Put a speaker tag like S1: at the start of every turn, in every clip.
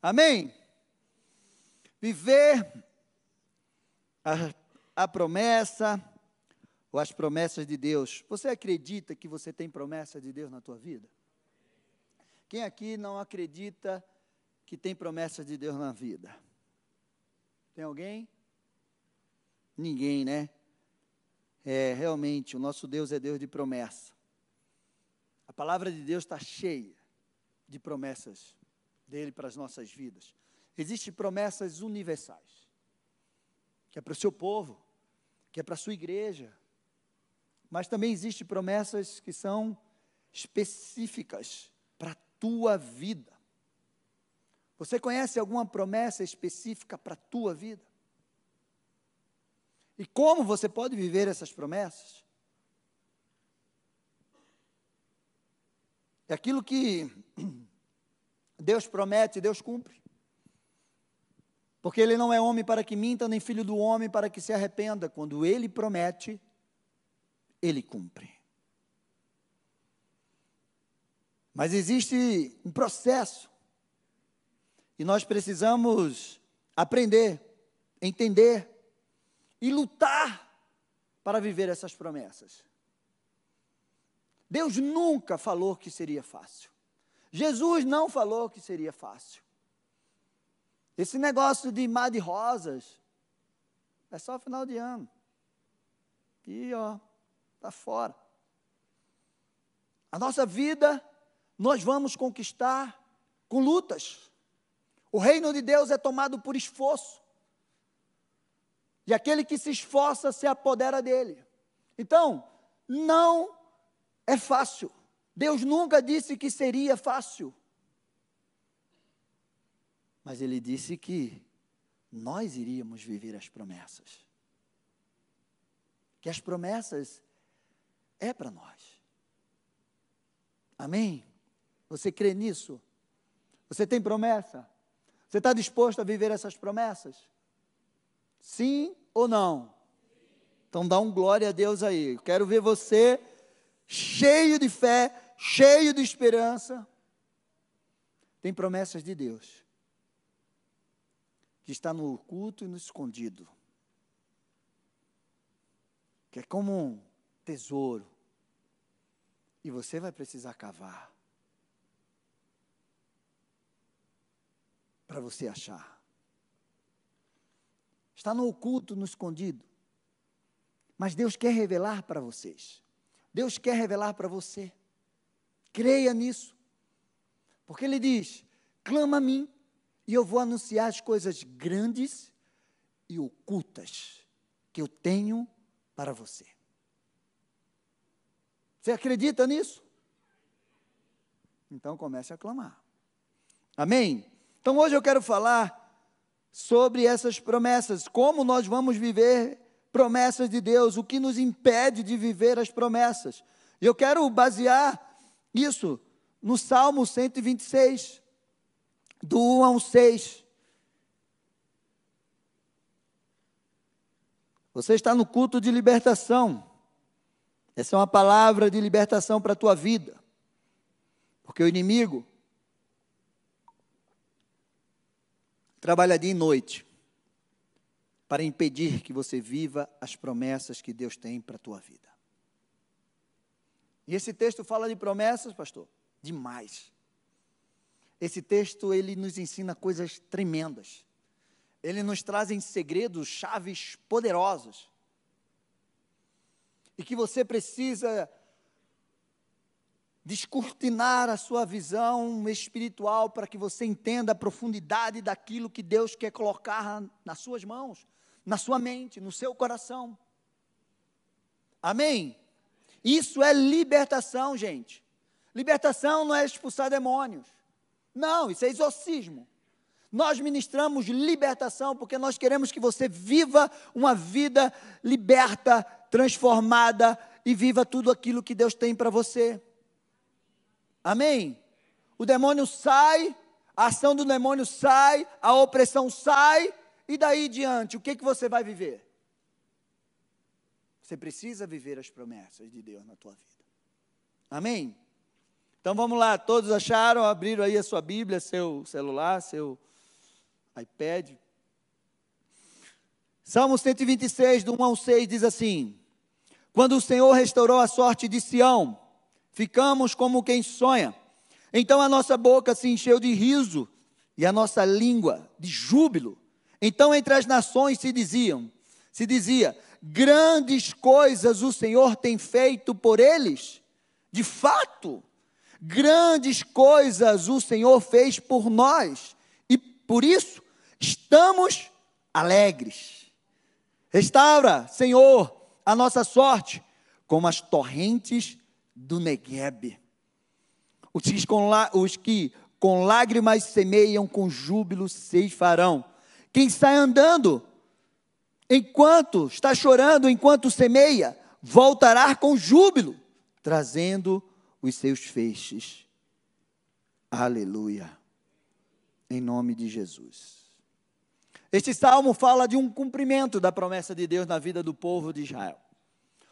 S1: Amém? Viver a, a promessa ou as promessas de Deus. Você acredita que você tem promessa de Deus na tua vida? Quem aqui não acredita que tem promessa de Deus na vida? Tem alguém? Ninguém, né? É, realmente, o nosso Deus é Deus de promessa. A palavra de Deus está cheia de promessas dele para as nossas vidas. Existem promessas universais, que é para o seu povo, que é para a sua igreja, mas também existem promessas que são específicas para a tua vida. Você conhece alguma promessa específica para a tua vida? E como você pode viver essas promessas? É aquilo que Deus promete, Deus cumpre. Porque Ele não é homem para que minta, nem filho do homem para que se arrependa. Quando Ele promete, Ele cumpre. Mas existe um processo. E nós precisamos aprender, entender e lutar para viver essas promessas. Deus nunca falou que seria fácil. Jesus não falou que seria fácil. Esse negócio de mar de rosas é só final de ano. E ó, tá fora. A nossa vida nós vamos conquistar com lutas. O reino de Deus é tomado por esforço. E aquele que se esforça se apodera dele. Então, não é fácil. Deus nunca disse que seria fácil. Mas ele disse que nós iríamos viver as promessas. Que as promessas é para nós. Amém? Você crê nisso? Você tem promessa? Você está disposto a viver essas promessas? Sim ou não? Então dá um glória a Deus aí. Quero ver você cheio de fé, cheio de esperança. Tem promessas de Deus que está no oculto e no escondido. Que é como um tesouro. E você vai precisar cavar. Para você achar está no oculto, no escondido. Mas Deus quer revelar para vocês. Deus quer revelar para você. Creia nisso. Porque Ele diz: clama a mim, e eu vou anunciar as coisas grandes e ocultas que eu tenho para você. Você acredita nisso? Então comece a clamar. Amém? Então hoje eu quero falar sobre essas promessas, como nós vamos viver promessas de Deus, o que nos impede de viver as promessas. E eu quero basear isso no Salmo 126, do 1 ao 6. Você está no culto de libertação. Essa é uma palavra de libertação para a tua vida. Porque o inimigo trabalha dia e noite para impedir que você viva as promessas que Deus tem para a tua vida. E esse texto fala de promessas, pastor? Demais. Esse texto ele nos ensina coisas tremendas. Ele nos traz em segredos, chaves poderosas. E que você precisa descortinar a sua visão espiritual para que você entenda a profundidade daquilo que Deus quer colocar nas suas mãos, na sua mente, no seu coração. Amém? Isso é libertação, gente. Libertação não é expulsar demônios. Não, isso é exorcismo. Nós ministramos libertação porque nós queremos que você viva uma vida liberta, transformada e viva tudo aquilo que Deus tem para você. Amém? O demônio sai, a ação do demônio sai, a opressão sai, e daí diante, o que, que você vai viver? Você precisa viver as promessas de Deus na tua vida. Amém? Então vamos lá, todos acharam? Abriram aí a sua Bíblia, seu celular, seu iPad. Salmo 126, do 1 ao 6, diz assim: Quando o Senhor restaurou a sorte de Sião, ficamos como quem sonha. Então a nossa boca se encheu de riso e a nossa língua de júbilo. Então entre as nações se diziam, se dizia: grandes coisas o Senhor tem feito por eles. De fato, grandes coisas o Senhor fez por nós e por isso estamos alegres. Restaura, Senhor, a nossa sorte como as torrentes do Negueb. Os que, com, os que com lágrimas semeiam, com júbilo farão. Quem sai andando, enquanto está chorando, enquanto semeia, voltará com júbilo, trazendo os seus feixes. Aleluia. Em nome de Jesus. Este salmo fala de um cumprimento da promessa de Deus na vida do povo de Israel.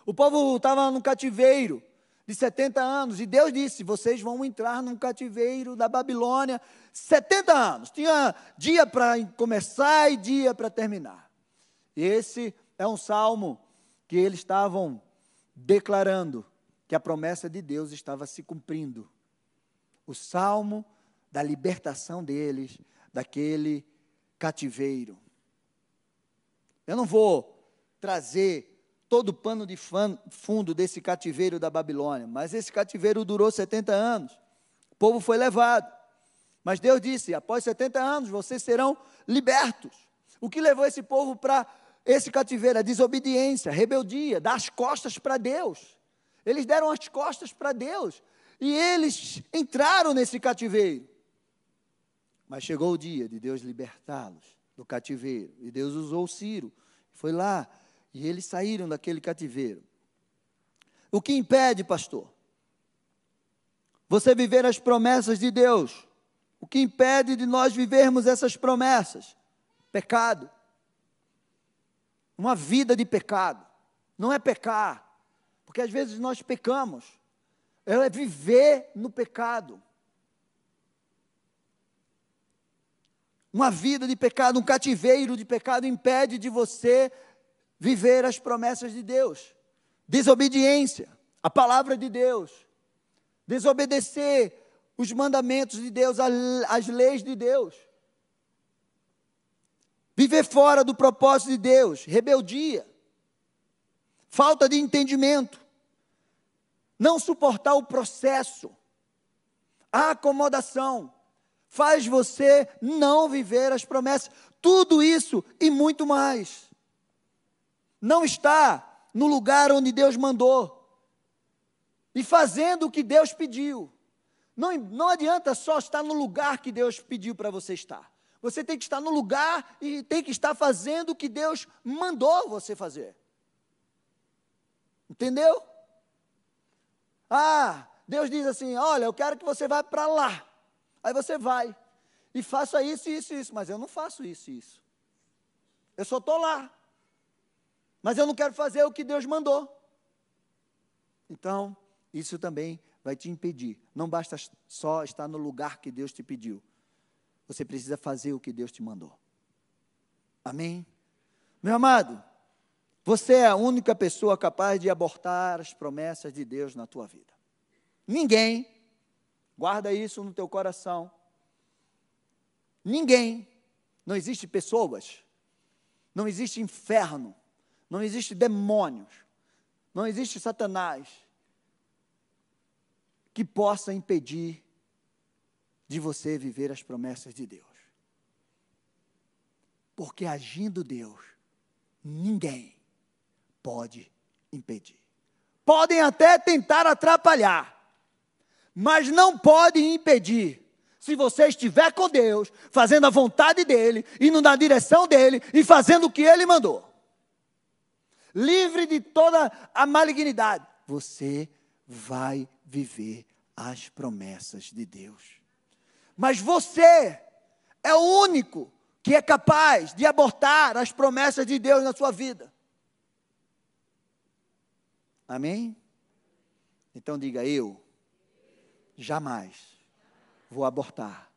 S1: O povo estava no cativeiro de 70 anos e Deus disse: Vocês vão entrar num cativeiro da Babilônia 70 anos. Tinha dia para começar e dia para terminar. Esse é um salmo que eles estavam declarando que a promessa de Deus estava se cumprindo. O salmo da libertação deles daquele cativeiro. Eu não vou trazer todo o pano de fundo desse cativeiro da Babilônia, mas esse cativeiro durou 70 anos. O povo foi levado. Mas Deus disse: após 70 anos vocês serão libertos. O que levou esse povo para esse cativeiro? A desobediência, rebeldia, dar as costas para Deus. Eles deram as costas para Deus e eles entraram nesse cativeiro. Mas chegou o dia de Deus libertá-los do cativeiro. E Deus usou Ciro. Foi lá e eles saíram daquele cativeiro. O que impede, pastor? Você viver as promessas de Deus. O que impede de nós vivermos essas promessas? Pecado. Uma vida de pecado. Não é pecar. Porque às vezes nós pecamos. É viver no pecado. Uma vida de pecado, um cativeiro de pecado impede de você viver as promessas de Deus. Desobediência, a palavra de Deus. Desobedecer os mandamentos de Deus, as leis de Deus. Viver fora do propósito de Deus, rebeldia, falta de entendimento, não suportar o processo, a acomodação, faz você não viver as promessas. Tudo isso e muito mais. Não está no lugar onde Deus mandou e fazendo o que Deus pediu. Não, não adianta só estar no lugar que Deus pediu para você estar. Você tem que estar no lugar e tem que estar fazendo o que Deus mandou você fazer. Entendeu? Ah, Deus diz assim: Olha, eu quero que você vá para lá. Aí você vai e faça isso, isso, isso. Mas eu não faço isso, isso. Eu só estou lá. Mas eu não quero fazer o que Deus mandou. Então, isso também vai te impedir. Não basta só estar no lugar que Deus te pediu. Você precisa fazer o que Deus te mandou. Amém? Meu amado, você é a única pessoa capaz de abortar as promessas de Deus na tua vida. Ninguém Guarda isso no teu coração. Ninguém, não existe pessoas, não existe inferno, não existe demônios, não existe Satanás que possa impedir de você viver as promessas de Deus. Porque agindo Deus, ninguém pode impedir. Podem até tentar atrapalhar, mas não pode impedir. Se você estiver com Deus, fazendo a vontade dEle, indo na direção dEle e fazendo o que Ele mandou, livre de toda a malignidade, você vai viver as promessas de Deus. Mas você é o único que é capaz de abortar as promessas de Deus na sua vida. Amém? Então diga eu jamais vou abortar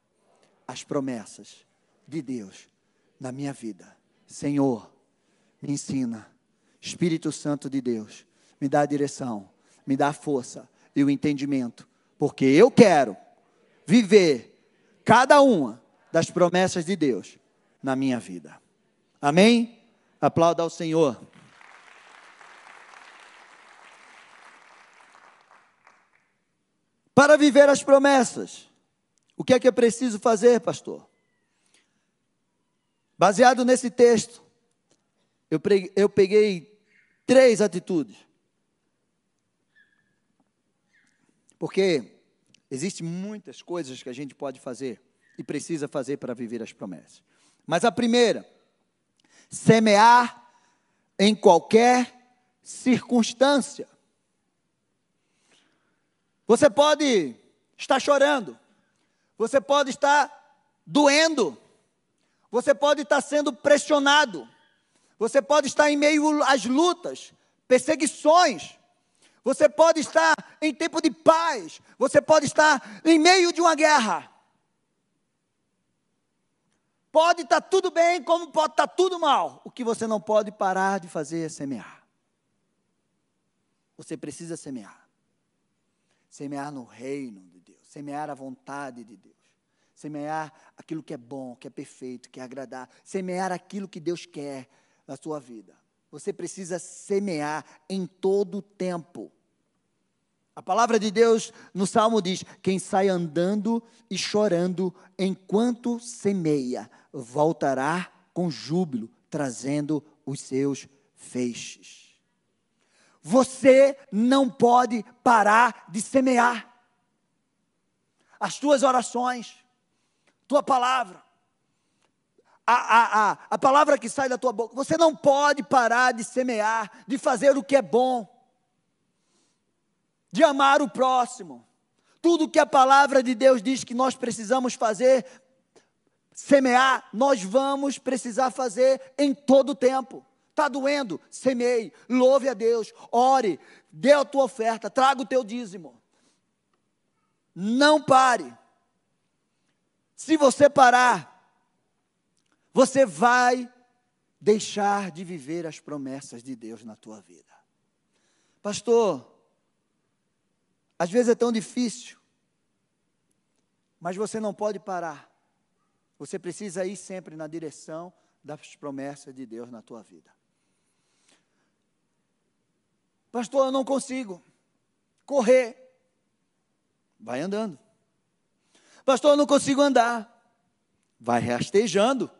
S1: as promessas de Deus na minha vida. Senhor, me ensina. Espírito Santo de Deus, me dá a direção, me dá a força e o entendimento, porque eu quero viver cada uma das promessas de Deus na minha vida. Amém? Aplauda ao Senhor. Para viver as promessas, o que é que é preciso fazer, pastor? Baseado nesse texto, eu, eu peguei três atitudes. Porque existem muitas coisas que a gente pode fazer e precisa fazer para viver as promessas. Mas a primeira, semear em qualquer circunstância. Você pode estar chorando, você pode estar doendo, você pode estar sendo pressionado, você pode estar em meio às lutas, perseguições, você pode estar em tempo de paz, você pode estar em meio de uma guerra. Pode estar tudo bem, como pode estar tudo mal. O que você não pode parar de fazer é semear. Você precisa semear semear no reino de Deus, semear a vontade de Deus, semear aquilo que é bom, que é perfeito, que é agradável, semear aquilo que Deus quer na sua vida. Você precisa semear em todo o tempo. A palavra de Deus no Salmo diz: Quem sai andando e chorando enquanto semeia, voltará com júbilo, trazendo os seus feixes. Você não pode parar de semear. As tuas orações, tua palavra, a, a, a, a palavra que sai da tua boca, você não pode parar de semear, de fazer o que é bom, de amar o próximo. Tudo que a palavra de Deus diz que nós precisamos fazer, semear, nós vamos precisar fazer em todo o tempo. Está doendo? Semeie, louve a Deus, ore, dê a tua oferta, traga o teu dízimo. Não pare. Se você parar, você vai deixar de viver as promessas de Deus na tua vida. Pastor, às vezes é tão difícil, mas você não pode parar. Você precisa ir sempre na direção das promessas de Deus na tua vida. Pastor, eu não consigo correr. Vai andando. Pastor, eu não consigo andar. Vai rastejando.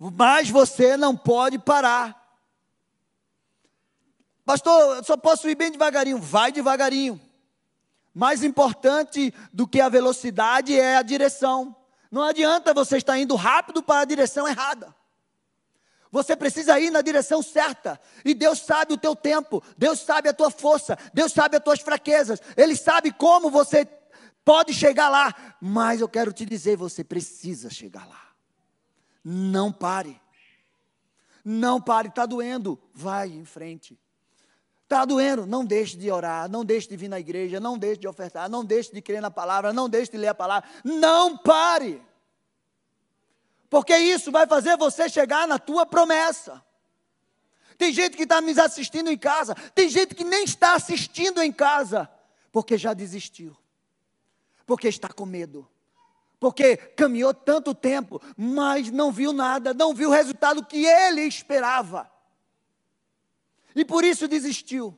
S1: Mas você não pode parar. Pastor, eu só posso ir bem devagarinho. Vai devagarinho. Mais importante do que a velocidade é a direção. Não adianta você estar indo rápido para a direção errada. Você precisa ir na direção certa. E Deus sabe o teu tempo, Deus sabe a tua força, Deus sabe as tuas fraquezas, Ele sabe como você pode chegar lá. Mas eu quero te dizer, você precisa chegar lá. Não pare. Não pare, está doendo. Vai em frente. Está doendo, não deixe de orar, não deixe de vir na igreja, não deixe de ofertar, não deixe de crer na palavra, não deixe de ler a palavra. Não pare porque isso vai fazer você chegar na tua promessa. Tem gente que está me assistindo em casa, tem gente que nem está assistindo em casa, porque já desistiu, porque está com medo, porque caminhou tanto tempo, mas não viu nada, não viu o resultado que ele esperava, e por isso desistiu.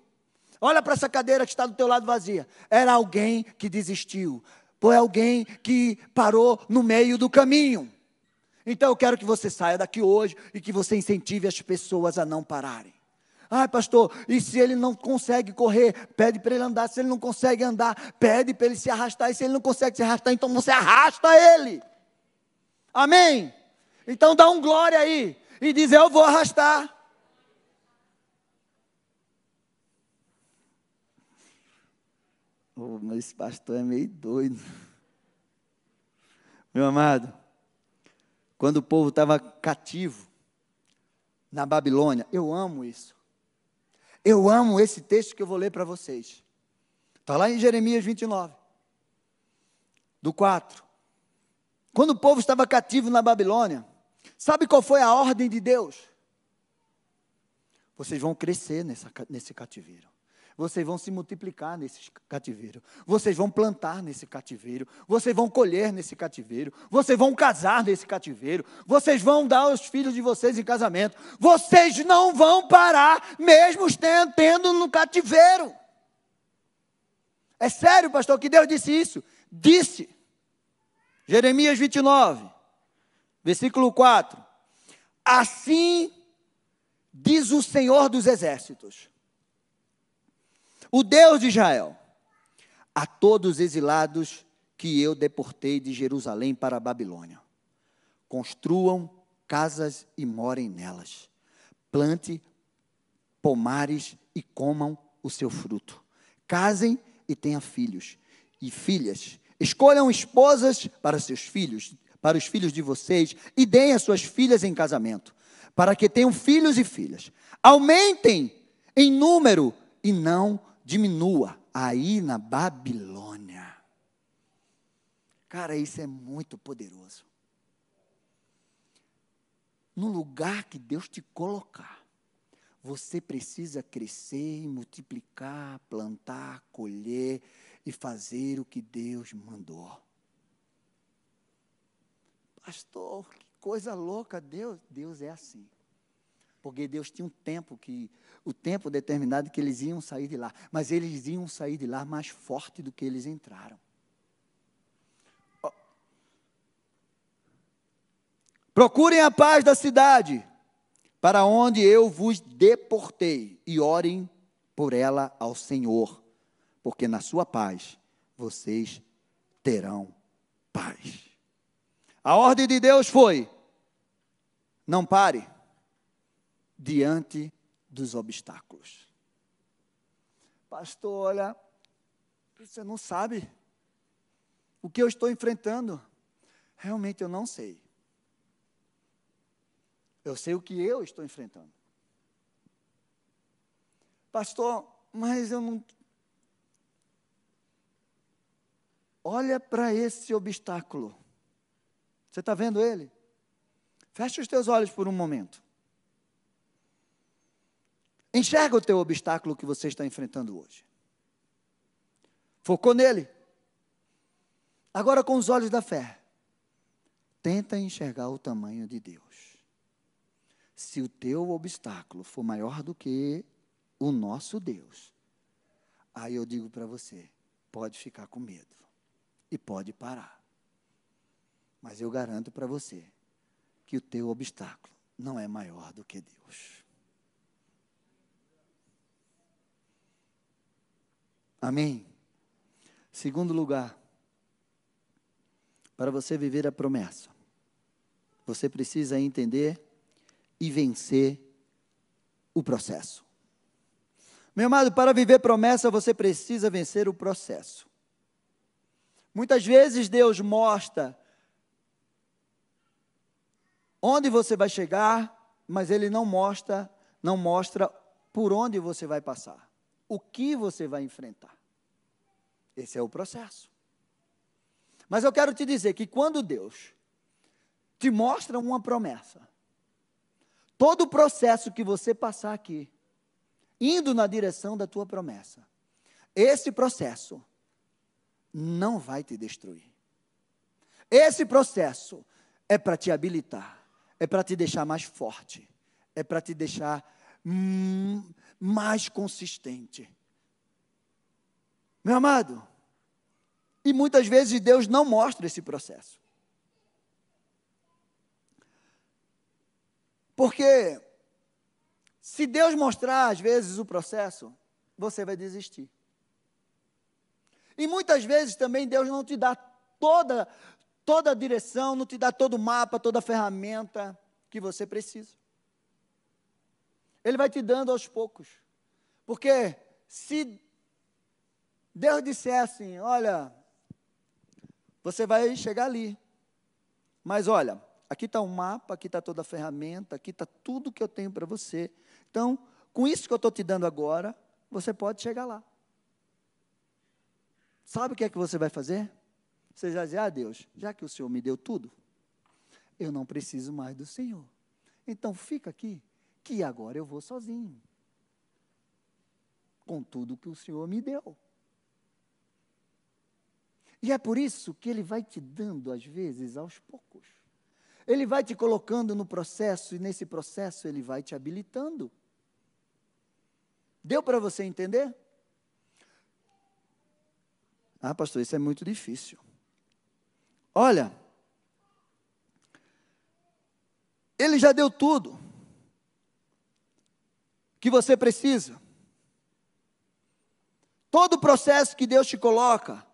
S1: Olha para essa cadeira que está do teu lado vazia. Era alguém que desistiu, foi alguém que parou no meio do caminho. Então eu quero que você saia daqui hoje e que você incentive as pessoas a não pararem. Ai, pastor, e se ele não consegue correr, pede para ele andar. Se ele não consegue andar, pede para ele se arrastar. E se ele não consegue se arrastar, então você arrasta ele. Amém? Então dá um glória aí e diz: Eu vou arrastar. Oh, mas esse pastor é meio doido. Meu amado, quando o povo estava cativo na Babilônia. Eu amo isso. Eu amo esse texto que eu vou ler para vocês. Está lá em Jeremias 29, do 4. Quando o povo estava cativo na Babilônia, sabe qual foi a ordem de Deus? Vocês vão crescer nessa, nesse cativeiro. Vocês vão se multiplicar nesse cativeiro. Vocês vão plantar nesse cativeiro. Vocês vão colher nesse cativeiro. Vocês vão casar nesse cativeiro. Vocês vão dar os filhos de vocês em casamento. Vocês não vão parar, mesmo tendo no cativeiro. É sério, pastor, que Deus disse isso? Disse. Jeremias 29, versículo 4. Assim diz o Senhor dos Exércitos o Deus de Israel, a todos os exilados que eu deportei de Jerusalém para a Babilônia. Construam casas e morem nelas. Plante pomares e comam o seu fruto. Casem e tenham filhos e filhas. Escolham esposas para seus filhos, para os filhos de vocês, e deem as suas filhas em casamento, para que tenham filhos e filhas. Aumentem em número e não diminua aí na Babilônia. Cara, isso é muito poderoso. No lugar que Deus te colocar, você precisa crescer, multiplicar, plantar, colher e fazer o que Deus mandou. Pastor, que coisa louca, Deus, Deus é assim. Porque Deus tinha um tempo que, o tempo determinado que eles iam sair de lá, mas eles iam sair de lá mais forte do que eles entraram. Procurem a paz da cidade, para onde eu vos deportei, e orem por ela ao Senhor, porque na sua paz vocês terão paz. A ordem de Deus foi: não pare, diante dos obstáculos. Pastor, olha, você não sabe o que eu estou enfrentando. Realmente eu não sei. Eu sei o que eu estou enfrentando. Pastor, mas eu não. Olha para esse obstáculo. Você está vendo ele? Feche os teus olhos por um momento. Enxerga o teu obstáculo que você está enfrentando hoje. Focou nele. Agora, com os olhos da fé, tenta enxergar o tamanho de Deus. Se o teu obstáculo for maior do que o nosso Deus, aí eu digo para você: pode ficar com medo e pode parar. Mas eu garanto para você que o teu obstáculo não é maior do que Deus. Amém? Segundo lugar, para você viver a promessa, você precisa entender e vencer o processo. Meu amado, para viver promessa, você precisa vencer o processo. Muitas vezes Deus mostra onde você vai chegar, mas ele não mostra, não mostra por onde você vai passar o que você vai enfrentar. Esse é o processo. Mas eu quero te dizer que quando Deus te mostra uma promessa, todo o processo que você passar aqui, indo na direção da tua promessa, esse processo não vai te destruir. Esse processo é para te habilitar, é para te deixar mais forte, é para te deixar hum, mais consistente. Meu amado, e muitas vezes Deus não mostra esse processo. Porque se Deus mostrar às vezes o processo, você vai desistir. E muitas vezes também Deus não te dá toda toda a direção, não te dá todo o mapa, toda a ferramenta que você precisa. Ele vai te dando aos poucos. Porque se Deus disser assim: olha, você vai chegar ali. Mas olha, aqui está o um mapa, aqui está toda a ferramenta, aqui está tudo que eu tenho para você. Então, com isso que eu estou te dando agora, você pode chegar lá. sabe o que é que você vai fazer? Você já diz, ah, Deus, já que o Senhor me deu tudo, eu não preciso mais do Senhor. Então fica aqui, que agora eu vou sozinho. Com tudo que o Senhor me deu. E é por isso que Ele vai te dando, às vezes, aos poucos. Ele vai te colocando no processo, e nesse processo Ele vai te habilitando. Deu para você entender? Ah, pastor, isso é muito difícil. Olha, Ele já deu tudo que você precisa. Todo processo que Deus te coloca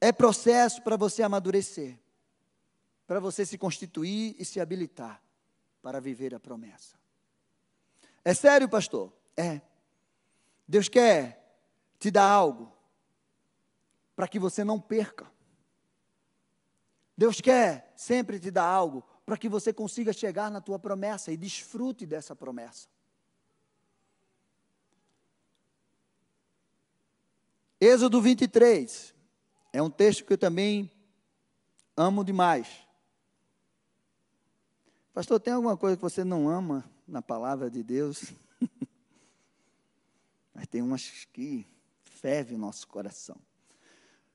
S1: é processo para você amadurecer, para você se constituir e se habilitar para viver a promessa. É sério, pastor? É. Deus quer te dar algo para que você não perca. Deus quer sempre te dar algo para que você consiga chegar na tua promessa e desfrute dessa promessa. Êxodo 23 é um texto que eu também amo demais. Pastor, tem alguma coisa que você não ama na palavra de Deus? Mas tem umas que ferve o nosso coração.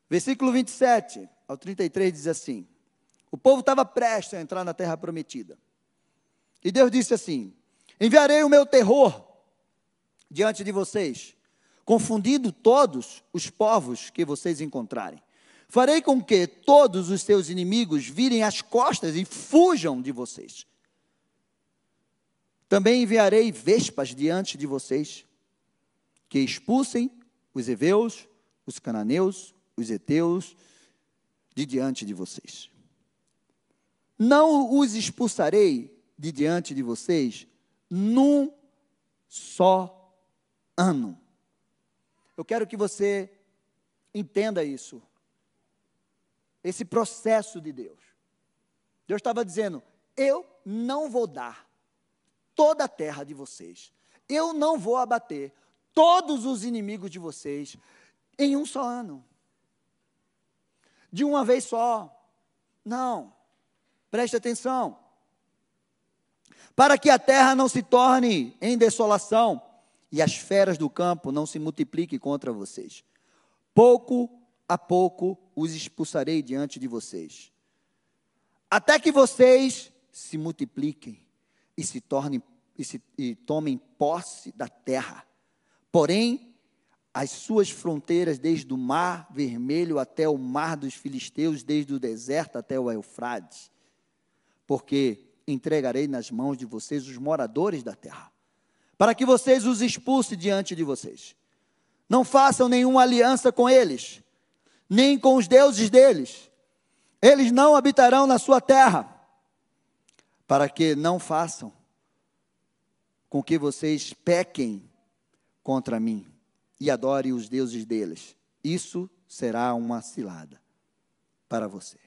S1: Versículo 27 ao 33 diz assim: o povo estava prestes a entrar na terra prometida. E Deus disse assim: Enviarei o meu terror diante de vocês, confundindo todos os povos que vocês encontrarem. Farei com que todos os seus inimigos virem as costas e fujam de vocês. Também enviarei vespas diante de vocês, que expulsem os heveus, os cananeus, os heteus, de diante de vocês. Não os expulsarei de diante de vocês num só ano. Eu quero que você entenda isso. Esse processo de Deus. Deus estava dizendo: Eu não vou dar toda a terra de vocês. Eu não vou abater todos os inimigos de vocês em um só ano. De uma vez só. Não. Preste atenção. Para que a terra não se torne em desolação e as feras do campo não se multipliquem contra vocês. Pouco a pouco os expulsarei diante de vocês, até que vocês se multipliquem e se tornem e, se, e tomem posse da terra. Porém, as suas fronteiras, desde o mar vermelho até o mar dos filisteus, desde o deserto até o Eufrates, porque entregarei nas mãos de vocês os moradores da terra, para que vocês os expulsem diante de vocês. Não façam nenhuma aliança com eles, nem com os deuses deles. Eles não habitarão na sua terra, para que não façam com que vocês pequem contra mim e adorem os deuses deles. Isso será uma cilada para você.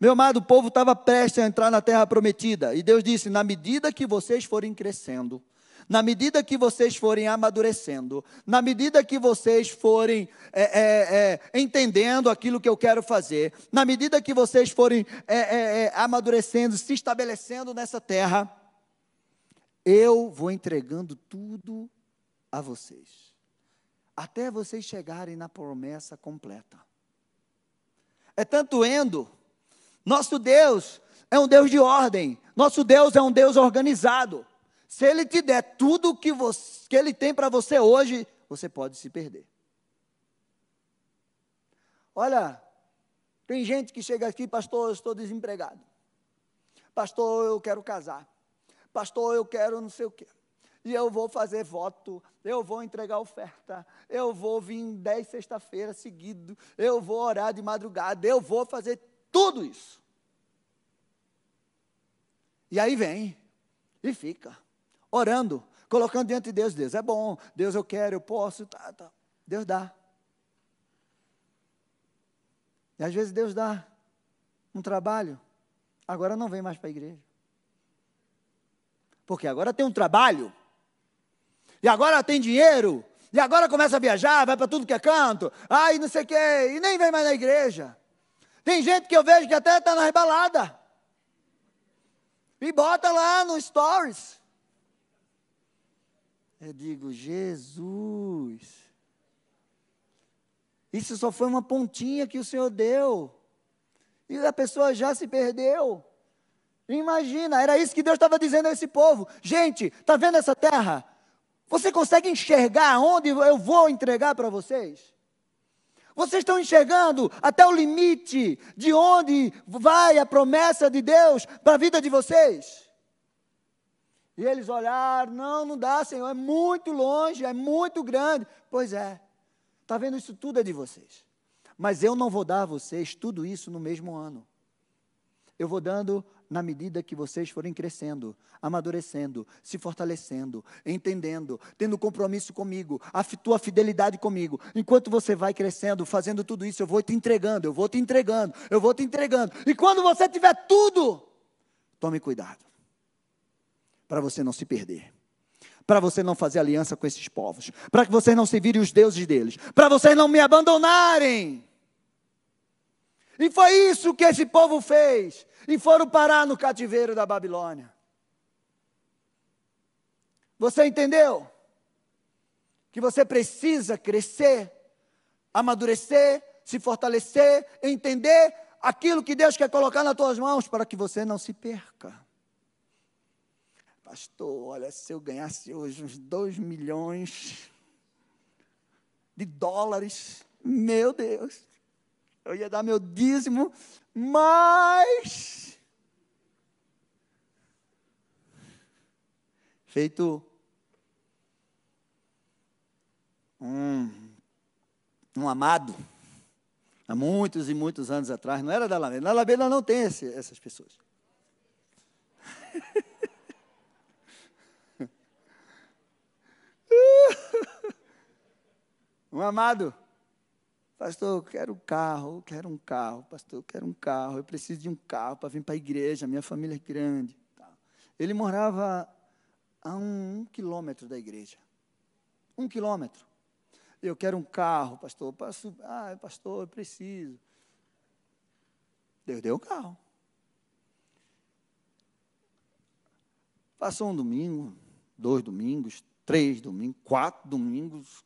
S1: Meu amado, o povo estava prestes a entrar na terra prometida. E Deus disse: na medida que vocês forem crescendo, na medida que vocês forem amadurecendo, na medida que vocês forem é, é, é, entendendo aquilo que eu quero fazer, na medida que vocês forem é, é, é, amadurecendo, se estabelecendo nessa terra, eu vou entregando tudo a vocês, até vocês chegarem na promessa completa. É tanto endo nosso Deus é um Deus de ordem. Nosso Deus é um Deus organizado. Se Ele te der tudo que, você, que Ele tem para você hoje, você pode se perder. Olha, tem gente que chega aqui, pastor, eu estou desempregado. Pastor, eu quero casar. Pastor, eu quero não sei o quê. E eu vou fazer voto, eu vou entregar oferta, eu vou vir dez sexta-feira seguido, eu vou orar de madrugada, eu vou fazer tudo isso. E aí vem e fica, orando, colocando diante de Deus, Deus é bom, Deus eu quero, eu posso, tá, tá. Deus dá. E às vezes Deus dá um trabalho, agora não vem mais para a igreja. Porque agora tem um trabalho, e agora tem dinheiro, E agora começa a viajar, vai para tudo que é canto, ai, não sei o quê, e nem vem mais na igreja. Tem gente que eu vejo que até está na rebalada. E bota lá no stories. Eu digo, Jesus. Isso só foi uma pontinha que o Senhor deu. E a pessoa já se perdeu. Imagina, era isso que Deus estava dizendo a esse povo. Gente, está vendo essa terra? Você consegue enxergar onde eu vou entregar para vocês? Vocês estão enxergando até o limite de onde vai a promessa de Deus para a vida de vocês? E eles olharam, não, não dá, Senhor, é muito longe, é muito grande. Pois é, está vendo, isso tudo é de vocês. Mas eu não vou dar a vocês tudo isso no mesmo ano. Eu vou dando na medida que vocês forem crescendo, amadurecendo, se fortalecendo, entendendo, tendo compromisso comigo, a tua fidelidade comigo. Enquanto você vai crescendo, fazendo tudo isso, eu vou te entregando, eu vou te entregando, eu vou te entregando. E quando você tiver tudo, tome cuidado, para você não se perder para você não fazer aliança com esses povos, para que vocês não se virem os deuses deles, para vocês não me abandonarem. E foi isso que esse povo fez. E foram parar no cativeiro da Babilônia. Você entendeu? Que você precisa crescer, amadurecer, se fortalecer, entender aquilo que Deus quer colocar nas tuas mãos para que você não se perca. Pastor, olha, se eu ganhasse hoje uns 2 milhões de dólares, meu Deus, eu ia dar meu dízimo, mas. Feito um, um amado, há muitos e muitos anos atrás, não era da Alameda. Na Alameda não tem esse, essas pessoas. um amado Pastor, eu quero um carro, eu quero um carro. Pastor, eu quero um carro. Eu preciso de um carro para vir para a igreja. Minha família é grande. Ele morava a um, um quilômetro da igreja. Um quilômetro. Eu quero um carro, pastor. Pastor, ah, pastor, eu preciso. Deus deu o carro. Passou um domingo, dois domingos, três domingos, quatro domingos,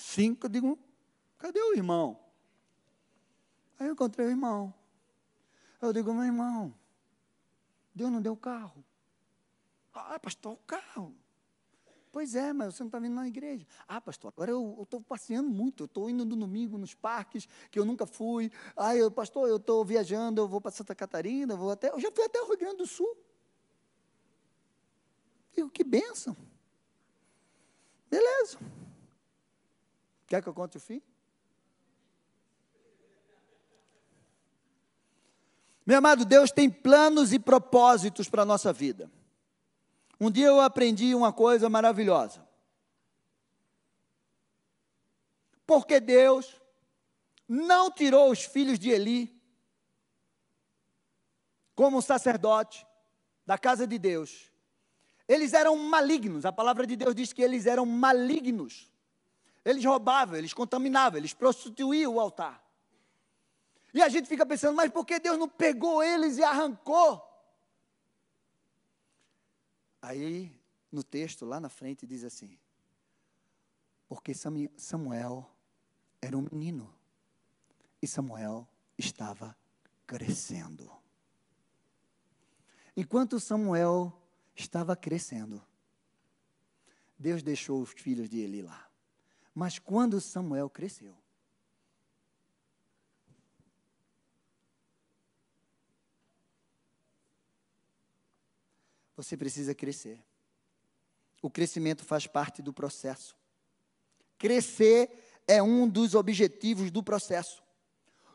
S1: cinco. Eu digo, Cadê o irmão? Aí eu encontrei o irmão. Eu digo, meu irmão, Deus não deu o carro. Ah, pastor, o carro. Pois é, mas você não está vindo na igreja. Ah, pastor, agora eu estou passeando muito. Eu estou indo no domingo nos parques que eu nunca fui. Ah, eu, pastor, eu estou viajando, eu vou para Santa Catarina, vou até. Eu já fui até o Rio Grande do Sul. Digo, que bênção. Beleza. Quer que eu conte o fim? Meu amado, Deus tem planos e propósitos para a nossa vida. Um dia eu aprendi uma coisa maravilhosa. Porque Deus não tirou os filhos de Eli como sacerdote da casa de Deus. Eles eram malignos, a palavra de Deus diz que eles eram malignos. Eles roubavam, eles contaminavam, eles prostituíam o altar. E a gente fica pensando, mas por que Deus não pegou eles e arrancou? Aí, no texto, lá na frente, diz assim: Porque Samuel era um menino e Samuel estava crescendo. Enquanto Samuel estava crescendo, Deus deixou os filhos de Eli lá. Mas quando Samuel cresceu, Você precisa crescer. O crescimento faz parte do processo. Crescer é um dos objetivos do processo.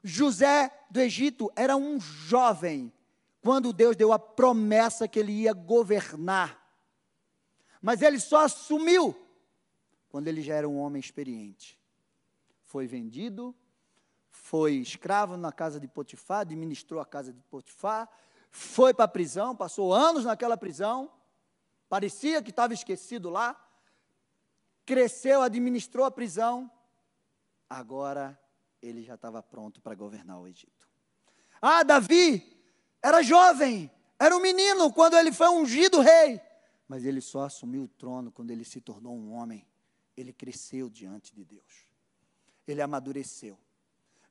S1: José do Egito era um jovem quando Deus deu a promessa que ele ia governar. Mas ele só assumiu quando ele já era um homem experiente. Foi vendido, foi escravo na casa de Potifar, administrou a casa de Potifar, foi para a prisão, passou anos naquela prisão, parecia que estava esquecido lá. cresceu, administrou a prisão, agora ele já estava pronto para governar o Egito. Ah, Davi era jovem, era um menino quando ele foi ungido rei, mas ele só assumiu o trono quando ele se tornou um homem. Ele cresceu diante de Deus, ele amadureceu.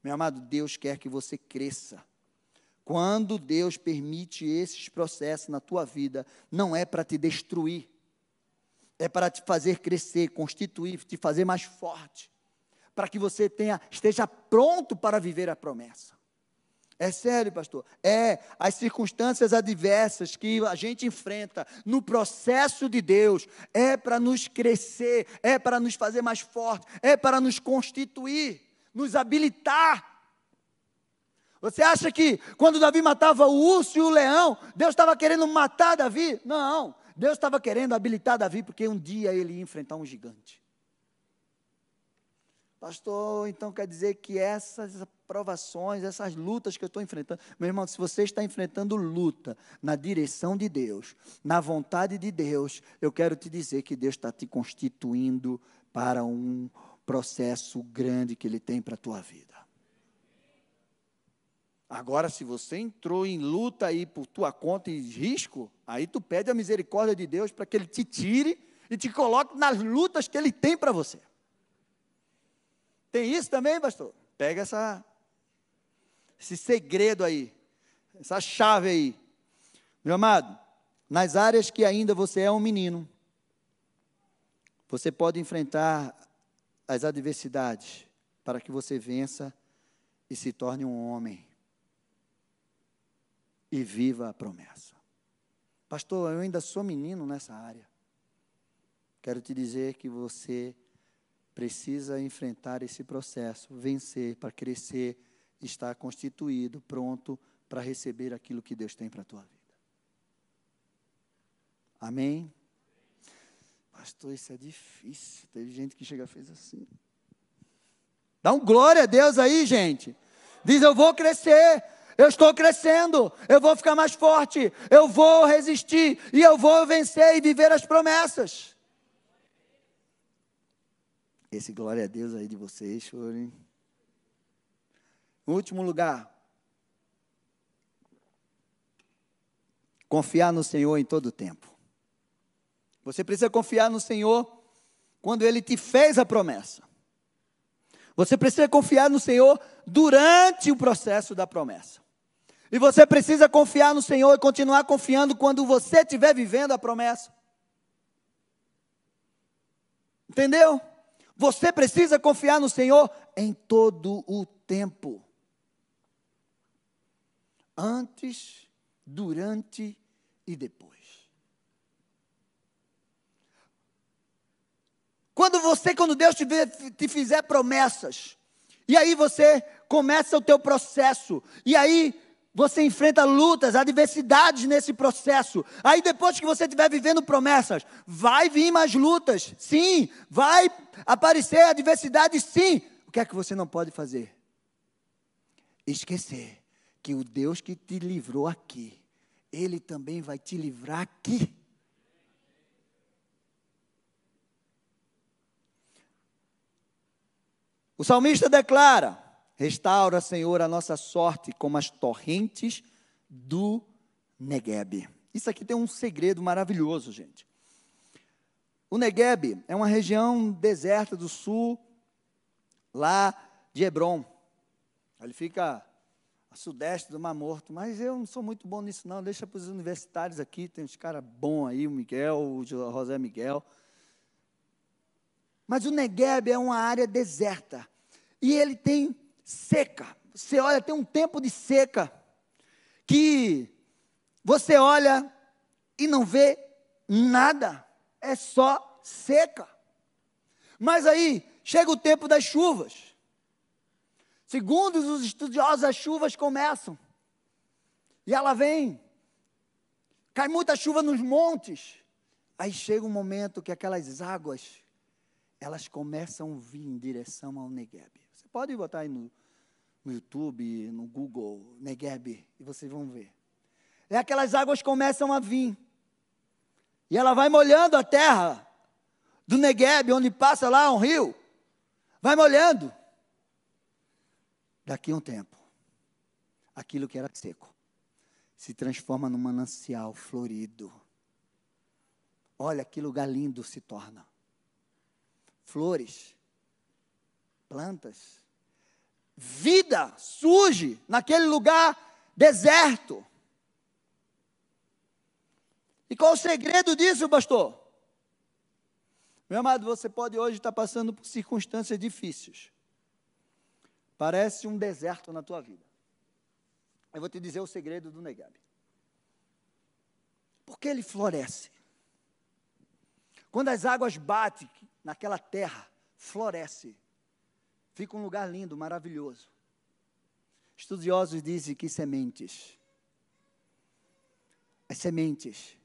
S1: Meu amado, Deus quer que você cresça. Quando Deus permite esses processos na tua vida, não é para te destruir, é para te fazer crescer, constituir, te fazer mais forte, para que você tenha, esteja pronto para viver a promessa. É sério, pastor. É as circunstâncias adversas que a gente enfrenta no processo de Deus é para nos crescer, é para nos fazer mais fortes, é para nos constituir, nos habilitar. Você acha que quando Davi matava o urso e o leão, Deus estava querendo matar Davi? Não. Deus estava querendo habilitar Davi porque um dia ele ia enfrentar um gigante. Pastor, então quer dizer que essas provações, essas lutas que eu estou enfrentando, meu irmão, se você está enfrentando luta na direção de Deus, na vontade de Deus, eu quero te dizer que Deus está te constituindo para um processo grande que Ele tem para a tua vida. Agora, se você entrou em luta aí por tua conta e risco, aí tu pede a misericórdia de Deus para que Ele te tire e te coloque nas lutas que Ele tem para você. Tem isso também, pastor? Pega essa, esse segredo aí, essa chave aí. Meu amado, nas áreas que ainda você é um menino, você pode enfrentar as adversidades para que você vença e se torne um homem e viva a promessa. Pastor, eu ainda sou menino nessa área. Quero te dizer que você precisa enfrentar esse processo, vencer para crescer, estar constituído, pronto para receber aquilo que Deus tem para a tua vida. Amém? Pastor, isso é difícil. Teve gente que chega e fez assim. Dá um glória a Deus aí, gente. Diz: Eu vou crescer, eu estou crescendo, eu vou ficar mais forte, eu vou resistir e eu vou vencer e viver as promessas. Esse glória a Deus aí de vocês, chorem. Último lugar. Confiar no Senhor em todo o tempo. Você precisa confiar no Senhor quando Ele te fez a promessa. Você precisa confiar no Senhor durante o processo da promessa. E você precisa confiar no Senhor e continuar confiando quando você estiver vivendo a promessa. Entendeu? Você precisa confiar no Senhor em todo o tempo. Antes, durante e depois. Quando você, quando Deus te, te fizer promessas, e aí você começa o teu processo, e aí você enfrenta lutas, adversidades nesse processo. Aí depois que você estiver vivendo promessas, vai vir mais lutas. Sim, vai aparecer adversidade, sim. O que é que você não pode fazer? Esquecer que o Deus que te livrou aqui, ele também vai te livrar aqui. O salmista declara: Restaura, Senhor, a nossa sorte como as torrentes do Negueb. Isso aqui tem um segredo maravilhoso, gente. O Negueb é uma região deserta do sul, lá de Hebron. Ele fica sudeste do Mar Morto, mas eu não sou muito bom nisso não, deixa para os universitários aqui, tem uns caras bons aí, o Miguel, o José Miguel. Mas o Negueb é uma área deserta, e ele tem seca. Você olha, tem um tempo de seca que você olha e não vê nada, é só seca. Mas aí chega o tempo das chuvas. Segundo os estudiosos, as chuvas começam. E ela vem. Cai muita chuva nos montes. Aí chega um momento que aquelas águas, elas começam a vir em direção ao Negev. Pode botar aí no, no YouTube, no Google, Negev, e vocês vão ver. E aquelas águas começam a vir. E ela vai molhando a terra. do Negueb, onde passa lá um rio, vai molhando. Daqui a um tempo, aquilo que era seco se transforma num manancial florido. Olha que lugar lindo se torna. Flores, plantas, vida surge naquele lugar deserto. E qual o segredo disso, pastor? Meu amado, você pode hoje estar passando por circunstâncias difíceis. Parece um deserto na tua vida. Eu vou te dizer o segredo do Negabe. Porque ele floresce. Quando as águas batem naquela terra, floresce. Fica um lugar lindo, maravilhoso. Estudiosos dizem que sementes, as sementes,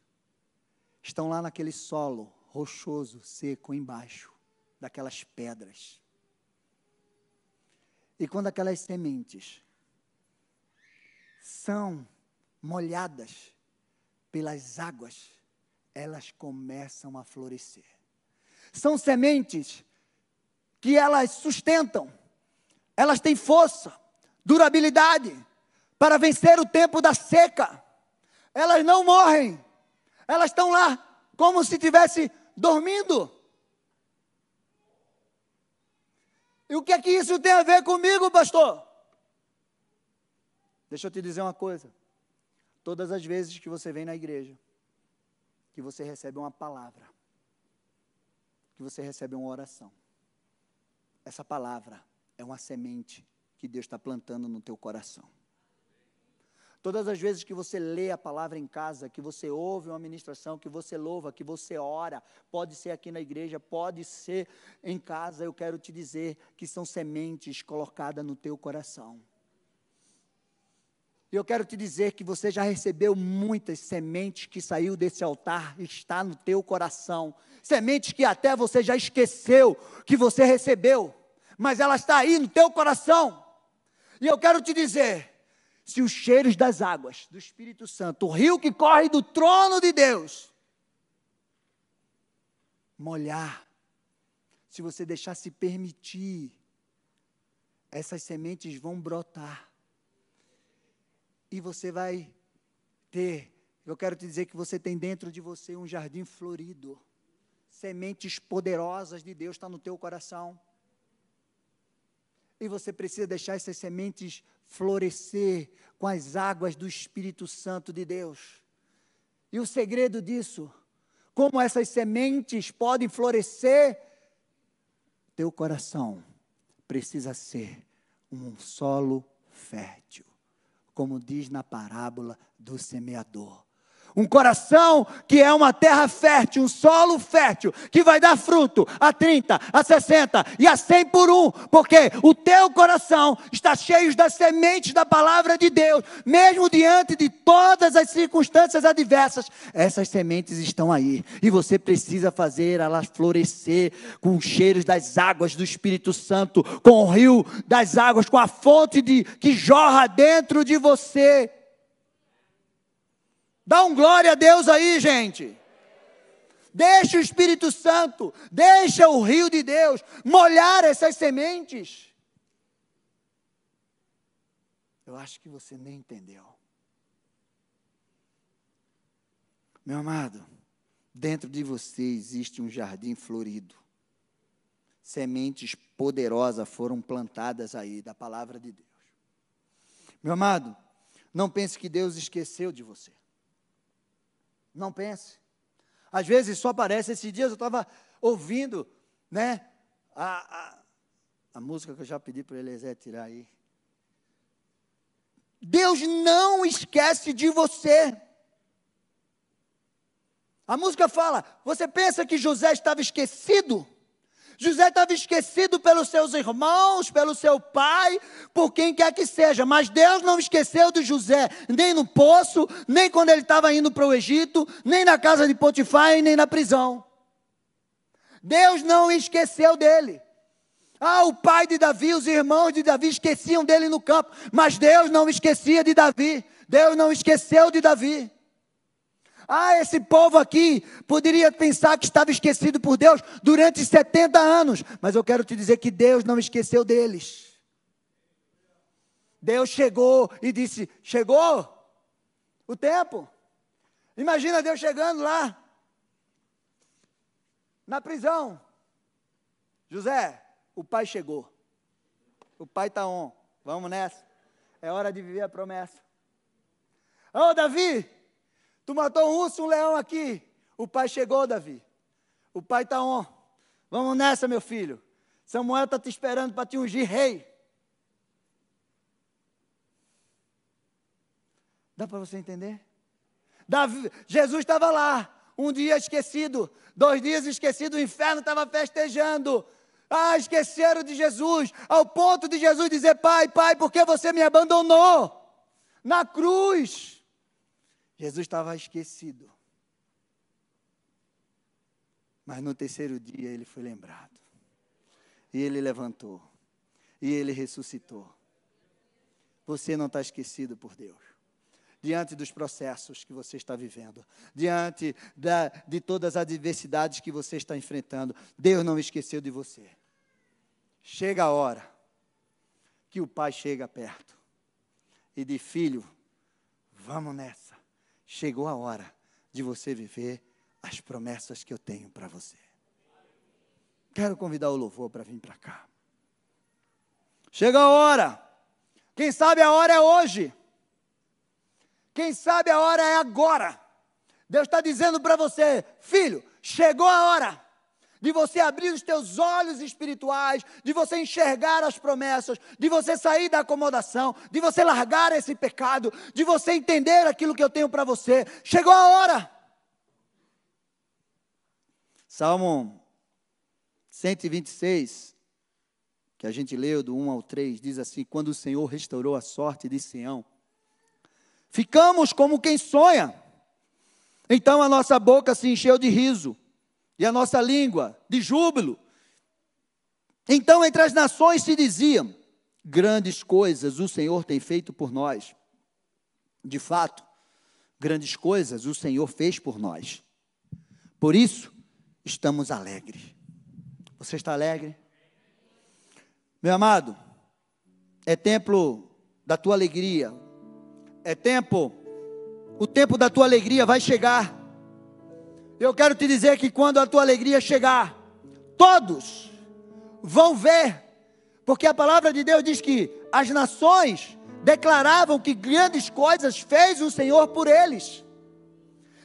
S1: estão lá naquele solo rochoso, seco, embaixo daquelas pedras. E quando aquelas sementes são molhadas pelas águas, elas começam a florescer. São sementes que elas sustentam, elas têm força, durabilidade para vencer o tempo da seca. Elas não morrem, elas estão lá como se estivesse dormindo. E o que é que isso tem a ver comigo, pastor? Deixa eu te dizer uma coisa. Todas as vezes que você vem na igreja, que você recebe uma palavra, que você recebe uma oração, essa palavra é uma semente que Deus está plantando no teu coração. Todas as vezes que você lê a palavra em casa, que você ouve uma ministração, que você louva, que você ora, pode ser aqui na igreja, pode ser em casa, eu quero te dizer que são sementes colocadas no teu coração. E eu quero te dizer que você já recebeu muitas sementes que saiu desse altar, está no teu coração. Sementes que até você já esqueceu que você recebeu, mas ela está aí no teu coração. E eu quero te dizer, se os cheiros das águas do Espírito Santo, o rio que corre do trono de Deus, molhar, se você deixar se permitir, essas sementes vão brotar e você vai ter, eu quero te dizer que você tem dentro de você um jardim florido. Sementes poderosas de Deus estão tá no teu coração. E você precisa deixar essas sementes florescer com as águas do Espírito Santo de Deus. E o segredo disso, como essas sementes podem florescer, teu coração precisa ser um solo fértil como diz na parábola do semeador. Um coração que é uma terra fértil, um solo fértil, que vai dar fruto a 30, a 60 e a 100 por um, porque o teu coração está cheio das sementes da palavra de Deus, mesmo diante de todas as circunstâncias adversas, essas sementes estão aí e você precisa fazer elas florescer com os cheiros das águas do Espírito Santo, com o rio das águas, com a fonte de, que jorra dentro de você. Dá um glória a Deus aí, gente. Deixa o Espírito Santo, deixa o rio de Deus molhar essas sementes. Eu acho que você nem entendeu. Meu amado, dentro de você existe um jardim florido. Sementes poderosas foram plantadas aí da palavra de Deus. Meu amado, não pense que Deus esqueceu de você. Não pense. Às vezes só aparece. Esses dias eu estava ouvindo, né? A, a, a, música que eu já pedi para o Eliezer tirar aí. Deus não esquece de você. A música fala: você pensa que José estava esquecido? José estava esquecido pelos seus irmãos, pelo seu pai, por quem quer que seja, mas Deus não esqueceu de José, nem no poço, nem quando ele estava indo para o Egito, nem na casa de Potifar, nem na prisão. Deus não esqueceu dele. Ah, o pai de Davi, os irmãos de Davi esqueciam dele no campo, mas Deus não esquecia de Davi. Deus não esqueceu de Davi. Ah, esse povo aqui poderia pensar que estava esquecido por Deus durante 70 anos, mas eu quero te dizer que Deus não esqueceu deles. Deus chegou e disse: Chegou o tempo. Imagina Deus chegando lá, na prisão. José, o pai chegou. O pai está on. Vamos nessa. É hora de viver a promessa. Ô, oh, Davi, tu matou um urso, um leão aqui. O pai chegou, Davi. O pai está on. Vamos nessa, meu filho. Samuel está te esperando para te ungir rei. Dá para você entender? Davi, Jesus estava lá, um dia esquecido, dois dias esquecido, o inferno estava festejando. Ah, esqueceram de Jesus, ao ponto de Jesus dizer: Pai, Pai, por que você me abandonou? Na cruz. Jesus estava esquecido. Mas no terceiro dia ele foi lembrado. E ele levantou. E ele ressuscitou. Você não está esquecido por Deus diante dos processos que você está vivendo, diante da, de todas as adversidades que você está enfrentando. Deus não esqueceu de você. Chega a hora que o pai chega perto e diz: Filho, vamos nessa. Chegou a hora de você viver as promessas que eu tenho para você. Quero convidar o louvor para vir para cá. Chega a hora. Quem sabe a hora é hoje. Quem sabe a hora é agora. Deus está dizendo para você, filho, chegou a hora de você abrir os teus olhos espirituais, de você enxergar as promessas, de você sair da acomodação, de você largar esse pecado, de você entender aquilo que eu tenho para você. Chegou a hora. Salmo 126, que a gente leu do 1 ao 3, diz assim: Quando o Senhor restaurou a sorte de Sião, ficamos como quem sonha. Então a nossa boca se encheu de riso e a nossa língua de júbilo. Então entre as nações se diziam: grandes coisas o Senhor tem feito por nós. De fato, grandes coisas o Senhor fez por nós. Por isso, estamos alegres. Você está alegre? Meu amado, é templo da tua alegria. É tempo, o tempo da tua alegria vai chegar. Eu quero te dizer que quando a tua alegria chegar, todos vão ver, porque a palavra de Deus diz que as nações declaravam que grandes coisas fez o Senhor por eles.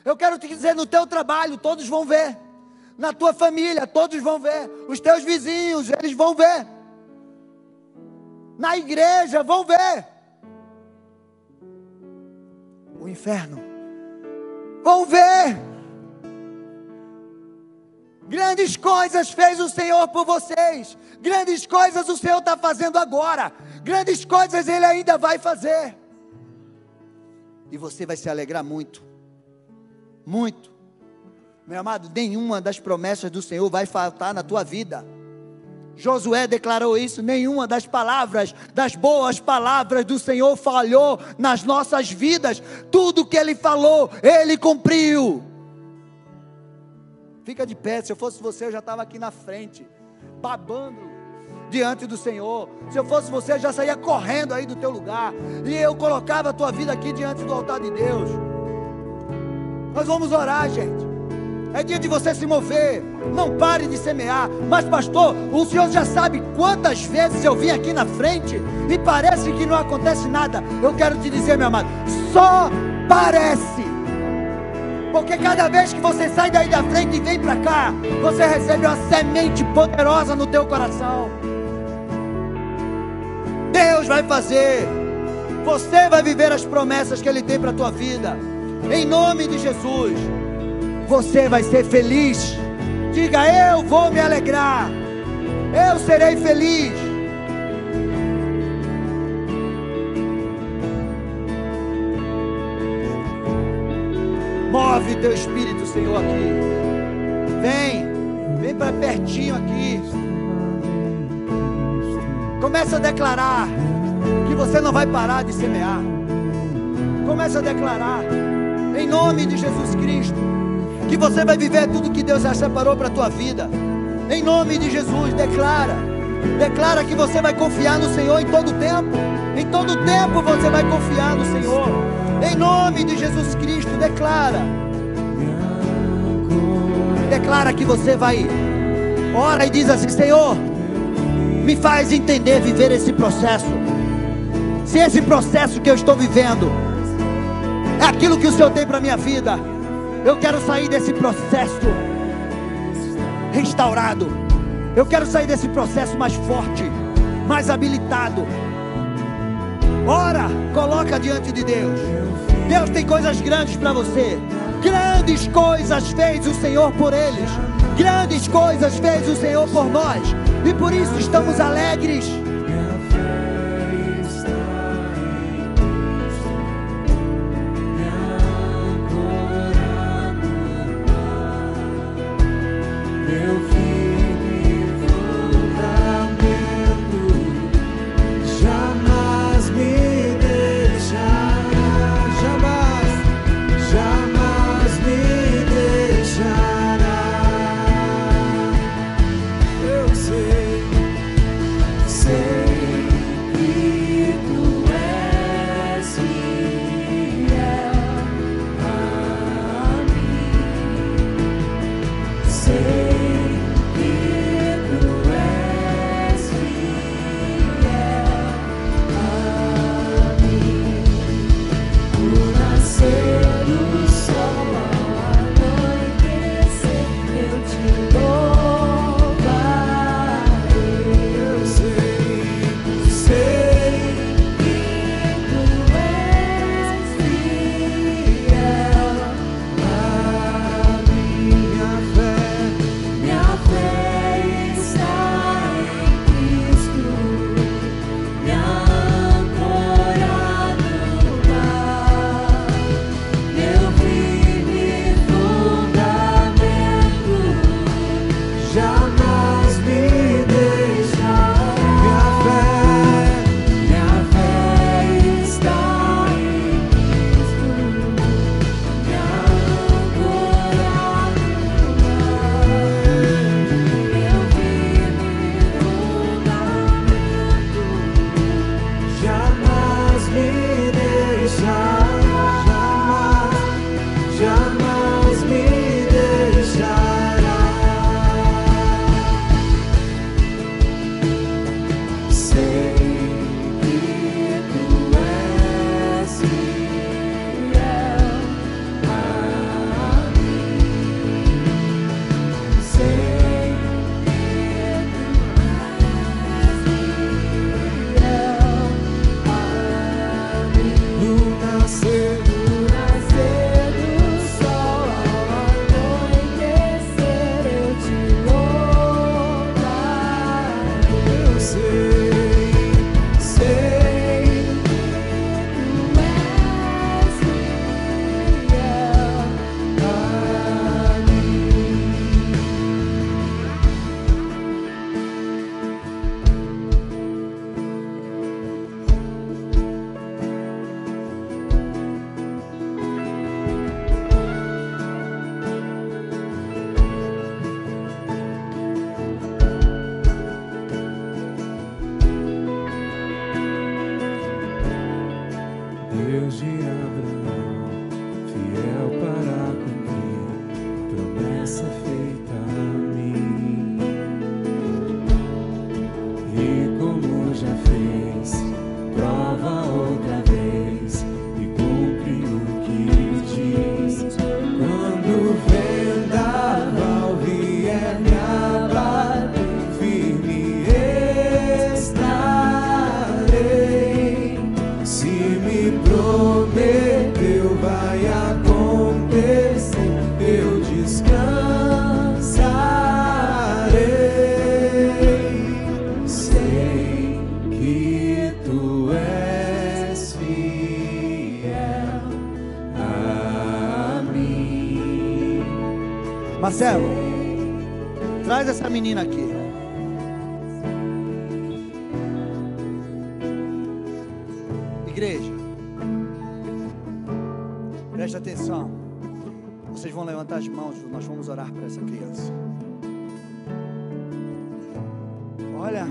S1: Eu quero te dizer, no teu trabalho, todos vão ver. Na tua família, todos vão ver. Os teus vizinhos, eles vão ver. Na igreja, vão ver. O inferno, vão ver. Grandes coisas fez o Senhor por vocês. Grandes coisas o Senhor está fazendo agora. Grandes coisas Ele ainda vai fazer. E você vai se alegrar muito. Muito. Meu amado, nenhuma das promessas do Senhor vai faltar na tua vida. Josué declarou isso: nenhuma das palavras, das boas palavras do Senhor falhou nas nossas vidas. Tudo que Ele falou, Ele cumpriu. Fica de pé. Se eu fosse você, eu já estava aqui na frente, babando diante do Senhor. Se eu fosse você, eu já saía correndo aí do teu lugar. E eu colocava a tua vida aqui diante do altar de Deus. Nós vamos orar, gente. É dia de você se mover. Não pare de semear. Mas, pastor, o senhor já sabe quantas vezes eu vim aqui na frente e parece que não acontece nada. Eu quero te dizer, meu amado, só parece. Porque cada vez que você sai daí da frente e vem para cá, você recebe uma semente poderosa no teu coração. Deus vai fazer. Você vai viver as promessas que Ele tem para tua vida. Em nome de Jesus. Você vai ser feliz. Diga, eu vou me alegrar. Eu serei feliz. Move teu espírito, Senhor, aqui. Vem, vem para pertinho aqui. Começa a declarar que você não vai parar de semear. Começa a declarar
S2: Em nome de Jesus Cristo. Que você vai viver tudo que Deus já separou para a tua vida. Em nome de Jesus, declara. Declara que você vai confiar no Senhor em todo tempo. Em todo tempo você vai confiar no Senhor. Em nome de Jesus declara. Declara que você vai. Ora e diz assim: Senhor, me faz entender, viver esse processo. Se esse processo que eu estou vivendo é aquilo que o Senhor tem para minha vida, eu quero sair desse processo restaurado. Eu quero sair desse processo mais forte, mais habilitado. Ora, coloca diante de Deus. Deus tem coisas grandes para você. Grandes coisas fez o Senhor por eles. Grandes coisas fez o Senhor por nós. E por isso estamos alegres.
S1: Nós vamos orar para essa criança. Olha,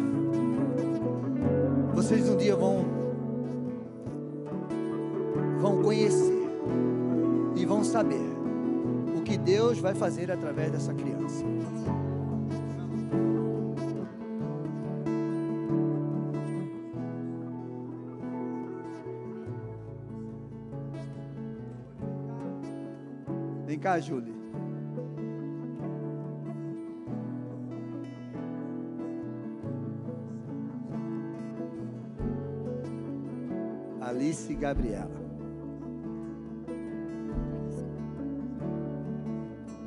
S1: vocês um dia vão vão conhecer e vão saber o que Deus vai fazer através dessa criança. Cá, Júlia. Gabriela.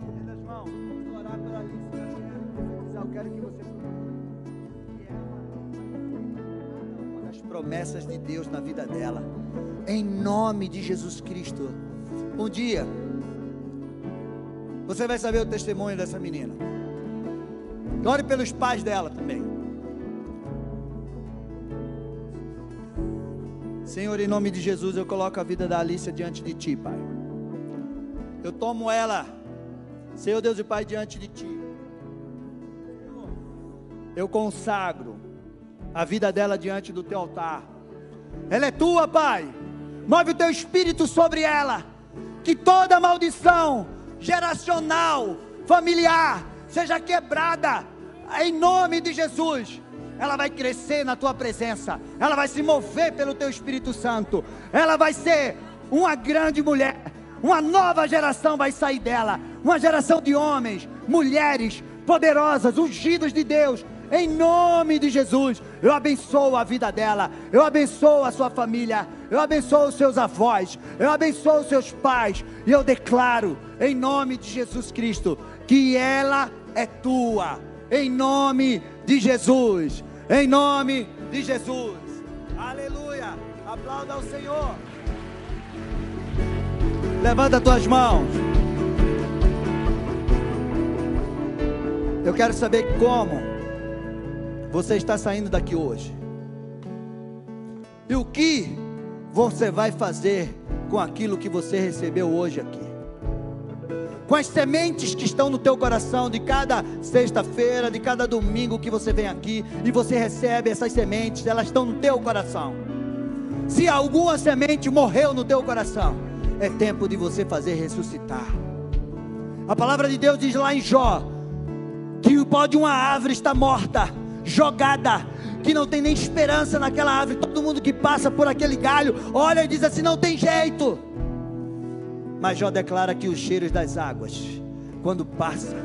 S1: Estendas mãos, vamos orar pela Alice Gabriela. Eu quero que você uma das promessas de Deus na vida dela. Em nome de Jesus Cristo. Um dia você vai saber o testemunho dessa menina. Ore pelos pais dela também. Senhor, em nome de Jesus, eu coloco a vida da Alicia diante de Ti, Pai. Eu tomo ela, Senhor Deus e Pai, diante de Ti. Eu consagro a vida dela diante do Teu altar. Ela é Tua, Pai. Move o Teu Espírito sobre ela. Que toda maldição geracional, familiar, seja quebrada, em nome de Jesus. Ela vai crescer na tua presença, ela vai se mover pelo teu Espírito Santo, ela vai ser uma grande mulher, uma nova geração vai sair dela, uma geração de homens, mulheres poderosas, ungidos de Deus, em nome de Jesus, eu abençoo a vida dela, eu abençoo a sua família, eu abençoo os seus avós, eu abençoo os seus pais, e eu declaro, em nome de Jesus Cristo, que ela é tua, em nome de Jesus, em nome de Jesus, aleluia, aplauda ao Senhor, levanta tuas mãos, eu quero saber como você está saindo daqui hoje? E o que você vai fazer com aquilo que você recebeu hoje aqui? Com as sementes que estão no teu coração de cada sexta-feira, de cada domingo que você vem aqui e você recebe essas sementes, elas estão no teu coração. Se alguma semente morreu no teu coração, é tempo de você fazer ressuscitar. A palavra de Deus diz lá em Jó que o pó de uma árvore está morta jogada, que não tem nem esperança naquela árvore. Todo mundo que passa por aquele galho olha e diz assim: não tem jeito. Mas Jó declara que os cheiros das águas, quando passa,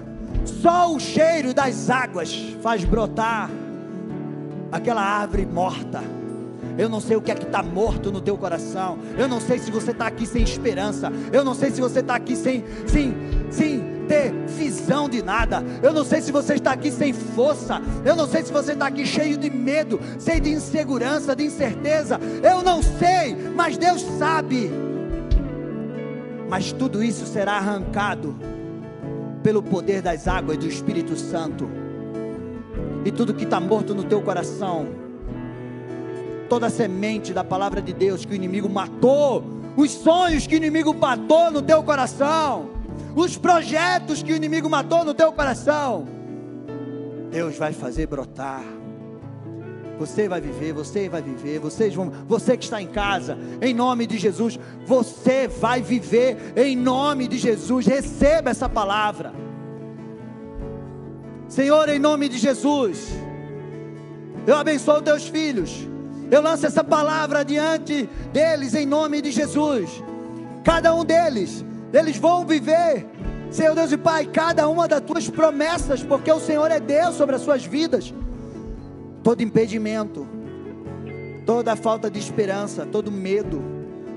S1: só o cheiro das águas faz brotar aquela árvore morta. Eu não sei o que é que está morto no teu coração. Eu não sei se você está aqui sem esperança. Eu não sei se você está aqui sem, sem, sem ter visão de nada. Eu não sei se você está aqui sem força. Eu não sei se você está aqui cheio de medo, cheio de insegurança, de incerteza. Eu não sei, mas Deus sabe. Mas tudo isso será arrancado pelo poder das águas do Espírito Santo. E tudo que está morto no teu coração, toda a semente da palavra de Deus que o inimigo matou, os sonhos que o inimigo matou no teu coração, os projetos que o inimigo matou no teu coração, Deus vai fazer brotar. Você vai viver, você vai viver, vocês vão, você que está em casa, em nome de Jesus, você vai viver em nome de Jesus. Receba essa palavra. Senhor, em nome de Jesus, eu abençoo teus filhos. Eu lanço essa palavra diante deles em nome de Jesus. Cada um deles eles vão viver, Senhor Deus e Pai, cada uma das tuas promessas, porque o Senhor é Deus sobre as suas vidas. Todo impedimento, toda falta de esperança, todo medo,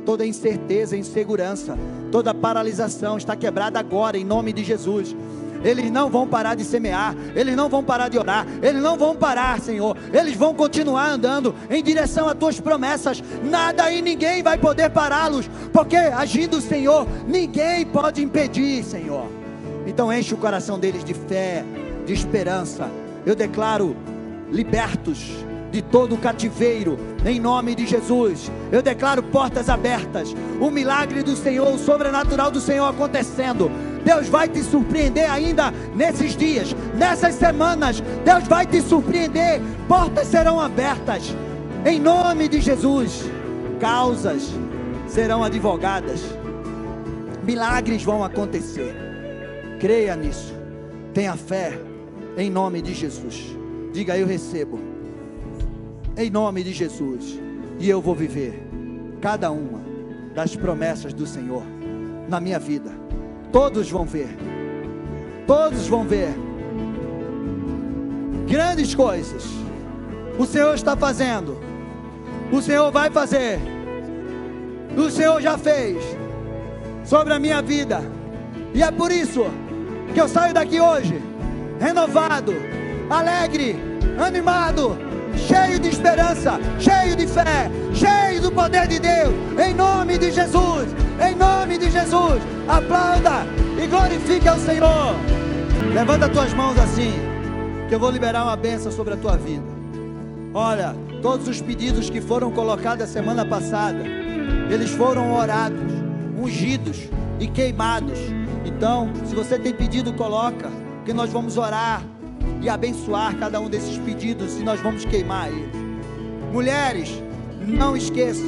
S1: toda incerteza, insegurança, toda paralisação está quebrada agora em nome de Jesus eles não vão parar de semear, eles não vão parar de orar, eles não vão parar, Senhor, eles vão continuar andando em direção às tuas promessas, nada e ninguém vai poder pará-los, porque agindo o Senhor, ninguém pode impedir, Senhor. Então enche o coração deles de fé, de esperança. Eu declaro libertos de todo o cativeiro, em nome de Jesus. Eu declaro portas abertas, o milagre do Senhor, o sobrenatural do Senhor acontecendo. Deus vai te surpreender ainda nesses dias, nessas semanas. Deus vai te surpreender. Portas serão abertas, em nome de Jesus. Causas serão advogadas, milagres vão acontecer. Creia nisso, tenha fé, em nome de Jesus. Diga, eu recebo, em nome de Jesus, e eu vou viver cada uma das promessas do Senhor na minha vida. Todos vão ver, todos vão ver grandes coisas. O Senhor está fazendo, o Senhor vai fazer, o Senhor já fez sobre a minha vida, e é por isso que eu saio daqui hoje renovado, alegre, animado, cheio de esperança, cheio de fé, cheio do poder de Deus, em nome de Jesus, em nome de Jesus. Aplauda e glorifique ao Senhor. Levanta tuas mãos assim, que eu vou liberar uma bênção sobre a tua vida. Olha, todos os pedidos que foram colocados a semana passada, eles foram orados, ungidos e queimados. Então, se você tem pedido, coloca, que nós vamos orar e abençoar cada um desses pedidos e nós vamos queimar eles. Mulheres, não esqueça,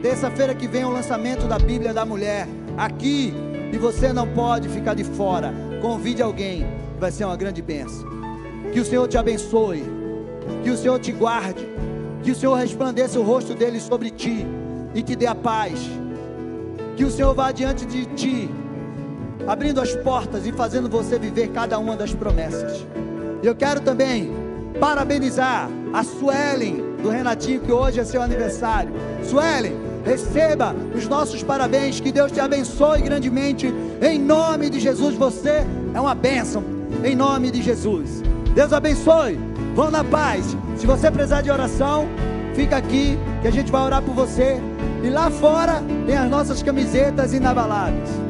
S1: terça-feira que vem é o lançamento da Bíblia da Mulher aqui e você não pode ficar de fora. Convide alguém, vai ser uma grande bênção. Que o Senhor te abençoe, que o Senhor te guarde, que o Senhor resplandeça o rosto dele sobre ti e te dê a paz. Que o Senhor vá diante de ti, abrindo as portas e fazendo você viver cada uma das promessas. Eu quero também parabenizar a Suelen do Renatinho, que hoje é seu aniversário. Suelen, receba os nossos parabéns, que Deus te abençoe grandemente. Em nome de Jesus, você é uma bênção. Em nome de Jesus. Deus abençoe. Vão na paz. Se você precisar de oração, fica aqui que a gente vai orar por você. E lá fora tem as nossas camisetas inabaladas.